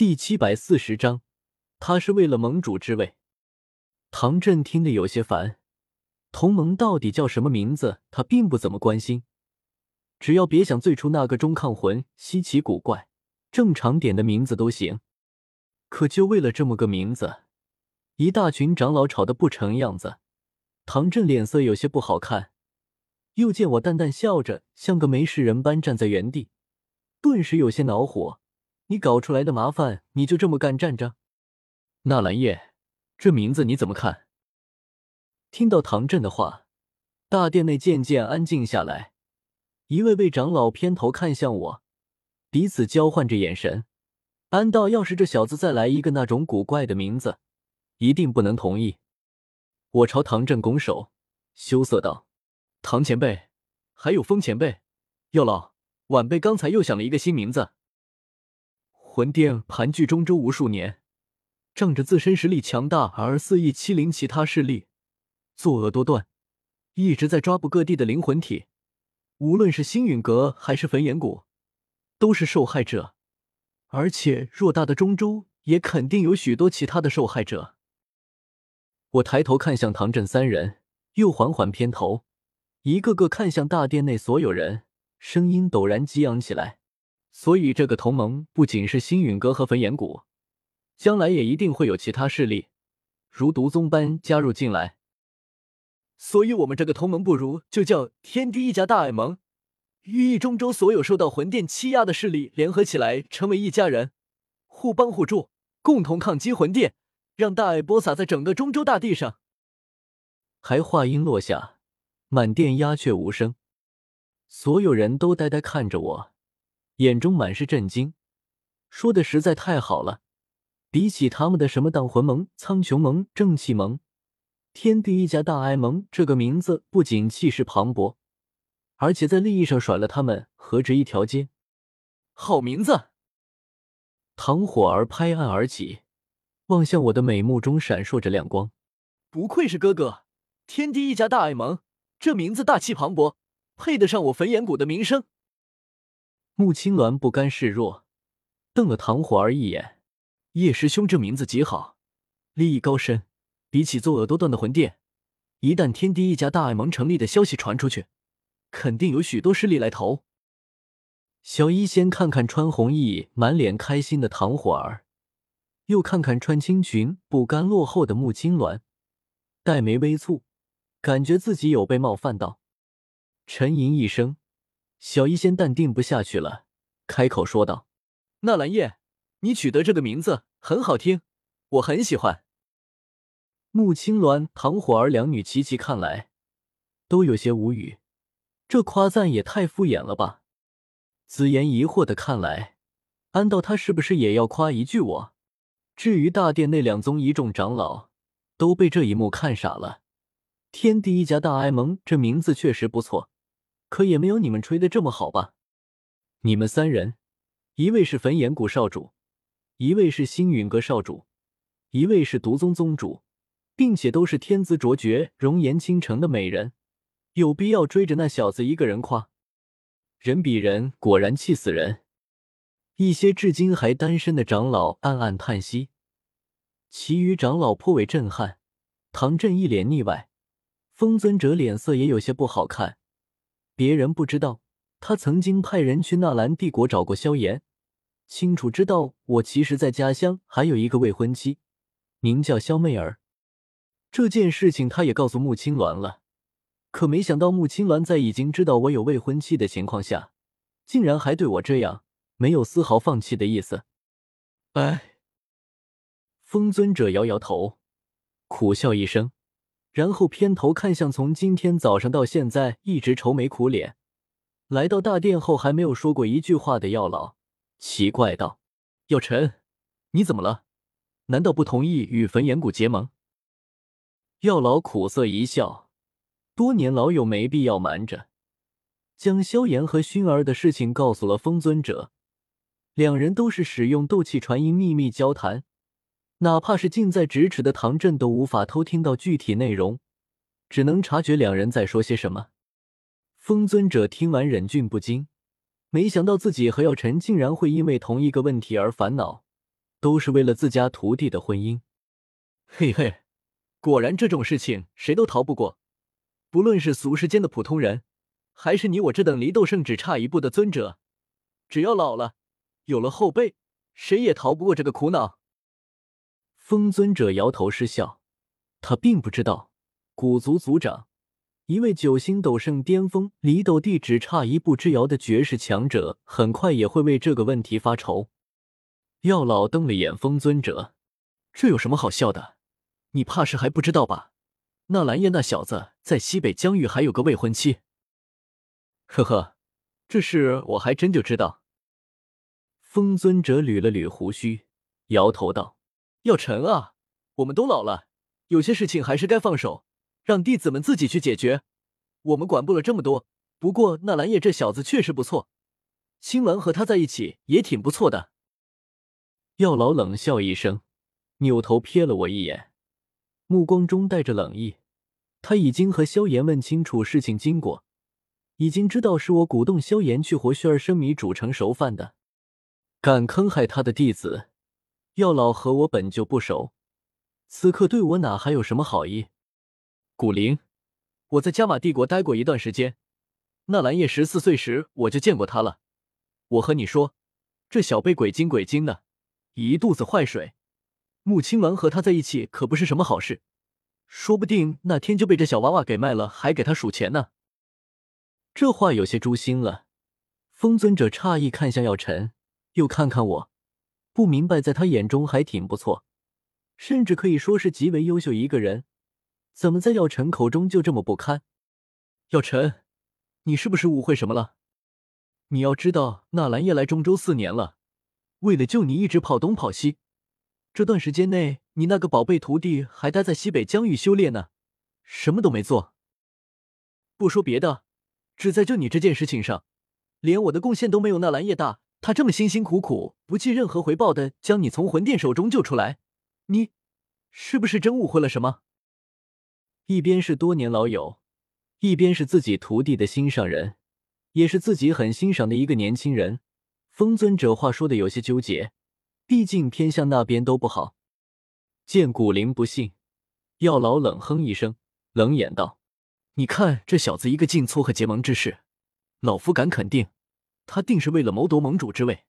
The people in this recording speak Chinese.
第七百四十章，他是为了盟主之位。唐振听得有些烦，同盟到底叫什么名字，他并不怎么关心，只要别想最初那个中抗魂稀奇古怪、正常点的名字都行。可就为了这么个名字，一大群长老吵得不成样子。唐振脸色有些不好看，又见我淡淡笑着，像个没事人般站在原地，顿时有些恼火。你搞出来的麻烦，你就这么干站着？纳兰叶，这名字你怎么看？听到唐振的话，大殿内渐渐安静下来，一位位长老偏头看向我，彼此交换着眼神。安道，要是这小子再来一个那种古怪的名字，一定不能同意。我朝唐振拱手，羞涩道：“唐前辈，还有风前辈，药老，晚辈刚才又想了一个新名字。”魂殿盘踞中州无数年，仗着自身实力强大而肆意欺凌其他势力，作恶多端，一直在抓捕各地的灵魂体。无论是星陨阁还是焚炎谷，都是受害者。而且偌大的中州，也肯定有许多其他的受害者。我抬头看向唐振三人，又缓缓偏头，一个个看向大殿内所有人，声音陡然激昂起来。所以，这个同盟不仅是星陨阁和焚炎谷，将来也一定会有其他势力，如毒宗般加入进来。所以，我们这个同盟不如就叫天地一家大爱盟，寓意中州所有受到魂殿欺压的势力联合起来，成为一家人，互帮互助，共同抗击魂殿，让大爱播撒在整个中州大地上。还话音落下，满殿鸦雀无声，所有人都呆呆看着我。眼中满是震惊，说的实在太好了。比起他们的什么荡魂盟、苍穹盟、正气盟、天地一家大爱盟，这个名字不仅气势磅礴，而且在利益上甩了他们何止一条街。好名字！唐火儿拍案而起，望向我的美目中闪烁着亮光。不愧是哥哥，天地一家大爱盟，这名字大气磅礴，配得上我焚炎谷的名声。穆青鸾不甘示弱，瞪了唐火儿一眼。叶师兄这名字极好，立意高深。比起作恶多端的魂殿，一旦天地一家大爱盟成立的消息传出去，肯定有许多势力来投。小医仙看看穿红衣、满脸开心的唐火儿，又看看穿青裙、不甘落后的穆青鸾，黛眉微蹙，感觉自己有被冒犯到，沉吟一声。小医仙淡定不下去了，开口说道：“纳兰叶，你取得这个名字很好听，我很喜欢。”穆青鸾、唐火儿两女齐齐看来，都有些无语，这夸赞也太敷衍了吧？紫妍疑惑的看来，安道他是不是也要夸一句我？至于大殿内两宗一众长老，都被这一幕看傻了。天地一家大爱盟这名字确实不错。可也没有你们吹的这么好吧？你们三人，一位是焚炎谷少主，一位是星陨阁少主，一位是毒宗宗主，并且都是天资卓绝、容颜倾城的美人，有必要追着那小子一个人夸？人比人果然气死人！一些至今还单身的长老暗暗叹息，其余长老颇为震撼。唐振一脸腻歪，风尊者脸色也有些不好看。别人不知道，他曾经派人去纳兰帝国找过萧炎，清楚知道我其实在家乡还有一个未婚妻，名叫萧媚儿。这件事情他也告诉穆青鸾了，可没想到穆青鸾在已经知道我有未婚妻的情况下，竟然还对我这样，没有丝毫放弃的意思。哎，风尊者摇摇头，苦笑一声。然后偏头看向从今天早上到现在一直愁眉苦脸，来到大殿后还没有说过一句话的药老，奇怪道：“药尘，你怎么了？难道不同意与焚炎谷结盟？”药老苦涩一笑，多年老友没必要瞒着，将萧炎和薰儿的事情告诉了风尊者，两人都是使用斗气传音秘密交谈。哪怕是近在咫尺的唐振都无法偷听到具体内容，只能察觉两人在说些什么。风尊者听完忍俊不禁，没想到自己和药尘竟然会因为同一个问题而烦恼，都是为了自家徒弟的婚姻。嘿嘿，果然这种事情谁都逃不过，不论是俗世间的普通人，还是你我这等离斗圣只差一步的尊者，只要老了，有了后辈，谁也逃不过这个苦恼。风尊者摇头失笑，他并不知道，古族族长，一位九星斗圣巅峰、离斗帝只差一步之遥的绝世强者，很快也会为这个问题发愁。药老瞪了眼风尊者，这有什么好笑的？你怕是还不知道吧？纳兰叶那小子在西北疆域还有个未婚妻。呵呵，这事我还真就知道。风尊者捋了捋胡须，摇头道。药尘啊，我们都老了，有些事情还是该放手，让弟子们自己去解决。我们管不了这么多。不过纳兰叶这小子确实不错，青鸾和他在一起也挺不错的。药老冷笑一声，扭头瞥了我一眼，目光中带着冷意。他已经和萧炎问清楚事情经过，已经知道是我鼓动萧炎去活血儿生米煮成熟饭的，敢坑害他的弟子。药老和我本就不熟，此刻对我哪还有什么好意？古灵，我在加玛帝国待过一段时间，纳兰叶十四岁时我就见过他了。我和你说，这小辈鬼精鬼精的，一肚子坏水。穆青鸾和他在一起可不是什么好事，说不定那天就被这小娃娃给卖了，还给他数钱呢。这话有些诛心了。风尊者诧异看向药尘，又看看我。不明白，在他眼中还挺不错，甚至可以说是极为优秀一个人，怎么在药尘口中就这么不堪？药尘，你是不是误会什么了？你要知道，纳兰叶来中州四年了，为了救你一直跑东跑西，这段时间内，你那个宝贝徒弟还待在西北疆域修炼呢，什么都没做。不说别的，只在救你这件事情上，连我的贡献都没有纳兰叶大。他这么辛辛苦苦、不计任何回报的将你从魂殿手中救出来，你是不是真误会了什么？一边是多年老友，一边是自己徒弟的心上人，也是自己很欣赏的一个年轻人。风尊者话说的有些纠结，毕竟偏向那边都不好。见古灵不信，药老冷哼一声，冷眼道：“你看这小子一个劲撮合结盟之事，老夫敢肯定。”他定是为了谋夺盟主之位。